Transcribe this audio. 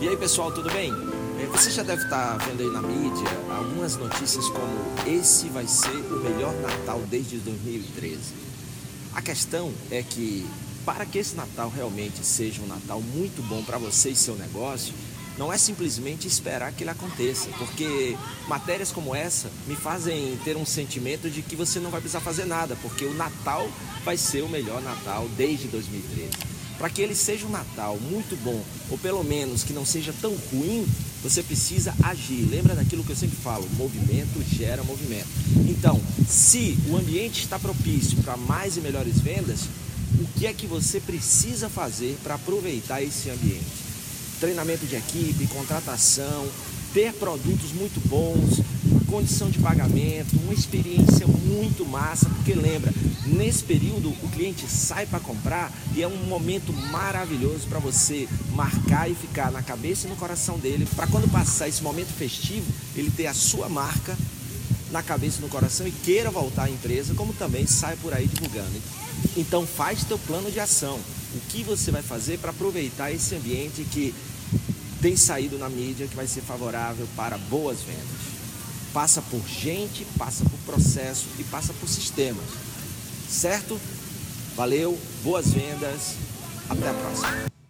E aí pessoal, tudo bem? É, você já deve estar vendo aí na mídia algumas notícias como esse vai ser o melhor Natal desde 2013. A questão é que para que esse Natal realmente seja um Natal muito bom para você e seu negócio, não é simplesmente esperar que ele aconteça, porque matérias como essa me fazem ter um sentimento de que você não vai precisar fazer nada, porque o Natal vai ser o melhor Natal desde 2013. Para que ele seja um Natal muito bom, ou pelo menos que não seja tão ruim, você precisa agir. Lembra daquilo que eu sempre falo: movimento gera movimento. Então, se o ambiente está propício para mais e melhores vendas, o que é que você precisa fazer para aproveitar esse ambiente? Treinamento de equipe, contratação, ter produtos muito bons, condição de pagamento, uma experiência muito massa, porque lembra, nesse período o cliente sai para comprar e é um momento maravilhoso para você marcar e ficar na cabeça e no coração dele, para quando passar esse momento festivo, ele ter a sua marca na cabeça e no coração e queira voltar à empresa, como também sai por aí divulgando. Então faz teu plano de ação. O que você vai fazer para aproveitar esse ambiente que tem saído na mídia que vai ser favorável para boas vendas? Passa por gente, passa por processo e passa por sistemas. Certo? Valeu, boas vendas, até a próxima.